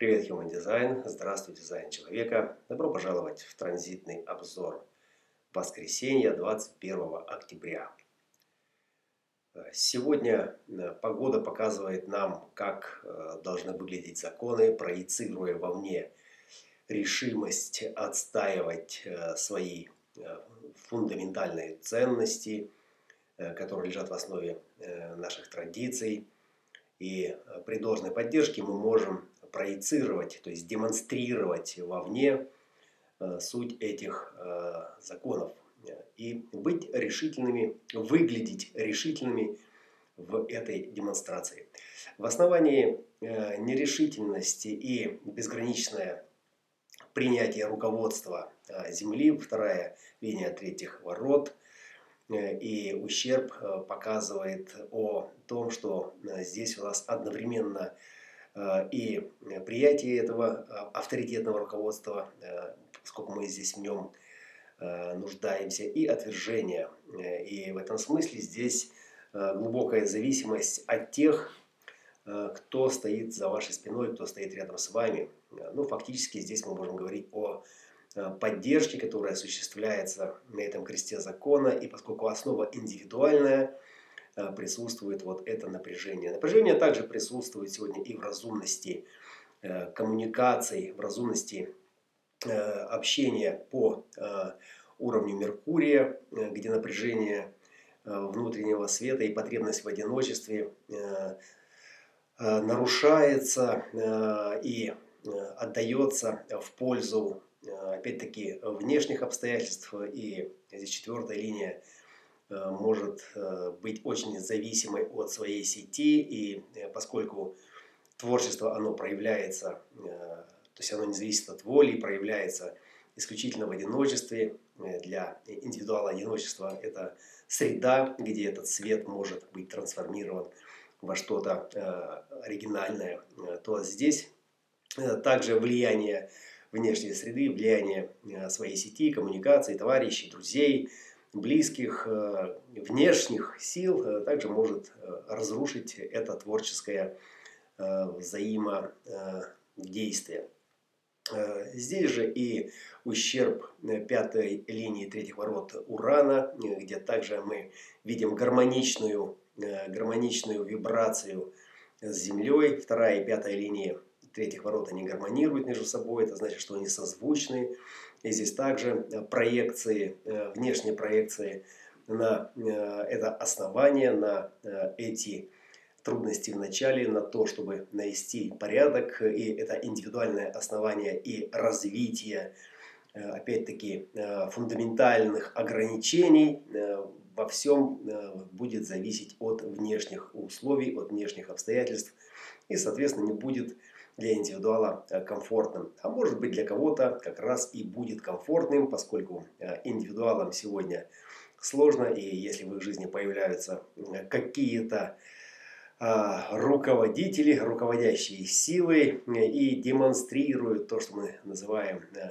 Привет, Human Design. Здравствуй, дизайн человека. Добро пожаловать в транзитный обзор. Воскресенье, 21 октября. Сегодня э, погода показывает нам, как э, должны выглядеть законы, проецируя вовне решимость отстаивать э, свои фундаментальные ценности, которые лежат в основе наших традиций. И при должной поддержке мы можем проецировать, то есть демонстрировать вовне суть этих законов и быть решительными, выглядеть решительными в этой демонстрации. В основании э, нерешительности и безграничное принятие руководства э, Земли, вторая линия третьих ворот, э, и ущерб показывает о том, что здесь у нас одновременно и приятие этого авторитетного руководства, поскольку мы здесь в нем Э, нуждаемся, и отвержение. Э, и в этом смысле здесь э, глубокая зависимость от тех, кто стоит за вашей спиной, кто стоит рядом с вами. Ну, фактически здесь мы можем говорить о поддержке, которая осуществляется на этом кресте закона, и поскольку основа индивидуальная, присутствует вот это напряжение. Напряжение также присутствует сегодня и в разумности коммуникаций, в разумности Э, общения по э, уровню Меркурия, э, где напряжение внутреннего света и потребность в одиночестве нарушается и отдается в пользу, опять-таки, внешних обстоятельств. И здесь четвертая линия может быть очень зависимой от своей сети. И поскольку творчество, оно проявляется то есть оно не зависит от воли, проявляется исключительно в одиночестве. Э, для индивидуала одиночество – это среда, где этот свет может быть трансформирован во что-то э, оригинальное. Э, то здесь также влияние внешней среды, влияние своей сети, коммуникации, товарищей, друзей, близких, внешних сил также может разрушить это творческое взаимодействие. Э, здесь же и ущерб э, пятой линии третьих ворот Урана, э, где также мы видим гармоничную, гармоничную вибрацию с Землей. Вторая и пятая линии третьих ворот они гармонируют между собой, это значит, что они созвучны. И здесь также проекции, внешние проекции на это основание, на эти трудности в начале на то, чтобы навести порядок. И это индивидуальное основание и развитие, э, опять-таки, э, фундаментальных ограничений э, во всем будет зависеть от внешних условий, от внешних обстоятельств. И, соответственно, не будет для индивидуала комфортным. А может быть для кого-то как раз и будет комфортным, поскольку индивидуалам сегодня сложно. И если в их жизни появляются какие-то а, руководители, руководящие силы э, и демонстрируют то, что мы называем э,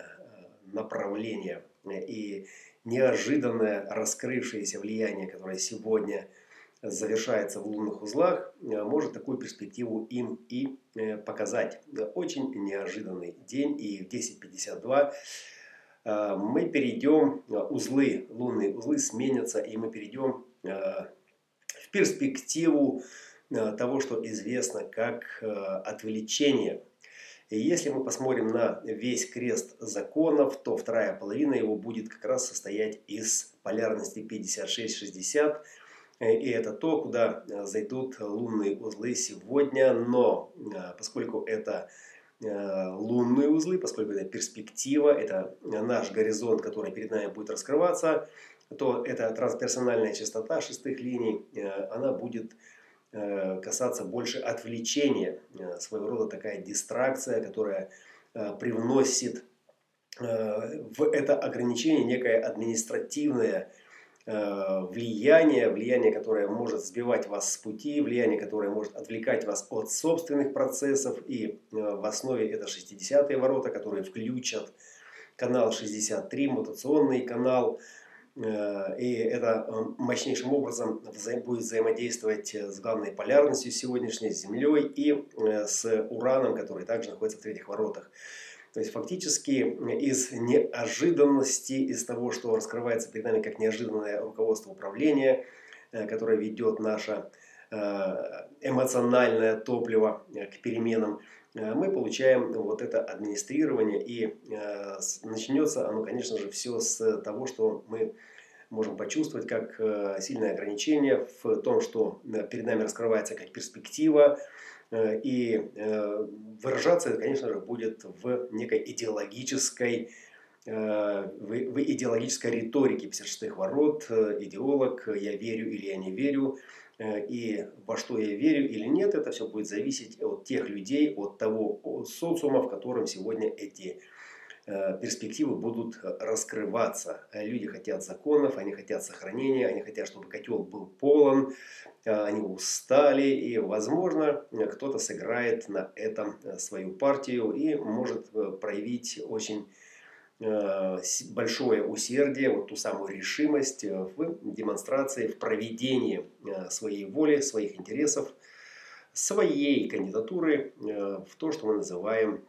направление и неожиданное раскрывшееся влияние, которое сегодня завершается в лунных узлах, э, может такую перспективу им и показать. Очень неожиданный день и в 10.52 мы перейдем, узлы, лунные узлы сменятся и мы перейдем в перспективу Э, того, что известно как э, отвлечение. И если мы посмотрим на весь крест законов, то вторая половина его будет как раз состоять из полярности 56-60. Э, и это то, куда зайдут лунные узлы сегодня. Но поскольку это лунные узлы, поскольку это перспектива, это наш горизонт, который перед нами будет раскрываться, то эта трансперсональная частота шестых линий, она будет Э, касаться больше отвлечения, э, своего рода такая дистракция, которая э, привносит в это ограничение некое административное влияние, влияние, которое может сбивать вас с пути, влияние, которое может отвлекать вас от собственных процессов. И в основе это 60-е ворота, которые включат канал 63, мутационный канал, И это мощнейшим образом будет взаимодействовать с главной полярностью сегодняшней, с Землей и с Ураном, который также находится в третьих воротах. То есть фактически из неожиданности, из того, что раскрывается перед нами как неожиданное руководство управления, э, которое ведет наше э, эмоциональное топливо э, к переменам, мы получаем вот это администрирование. И начнется оно, конечно же, все с того, что мы можем почувствовать как сильное ограничение в том, что перед нами раскрывается как перспектива, Э, и э, выражаться это, конечно же, будет в некой идеологической э, в идеологической риторике. 56-х ворот, идеолог, я верю или я не верю, и во что я верю или нет, это все будет зависеть от тех людей, от того социума, в котором сегодня эти перспективы будут раскрываться. Люди хотят законов, они хотят сохранения, они хотят, чтобы котел был полон, Э, они устали, и, возможно, кто-то сыграет на этом э, свою партию и может э, проявить очень большое усердие, вот ту самую решимость в демонстрации, в проведении своей воли, своих интересов, своей кандидатуры в то, что мы называем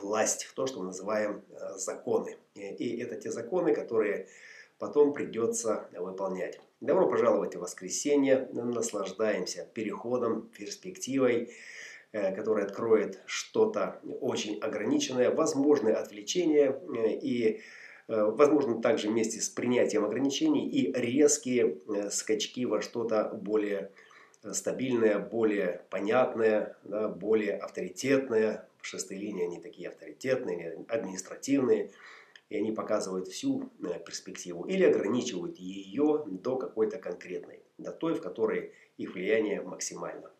власть, в то, что мы называем законы. И это те законы, которые потом придется выполнять. Добро пожаловать в воскресенье. Наслаждаемся переходом, перспективой, э, которая откроет что-то очень ограниченное, возможное отвлечение э, и э, возможно также вместе с принятием ограничений и резкие скачки во что-то более стабильное, более понятное, да, более авторитетное. Шестые линии, они такие авторитетные, административные и они показывают всю э, перспективу или ограничивают ее до какой-то конкретной, до той, в которой их влияние максимально.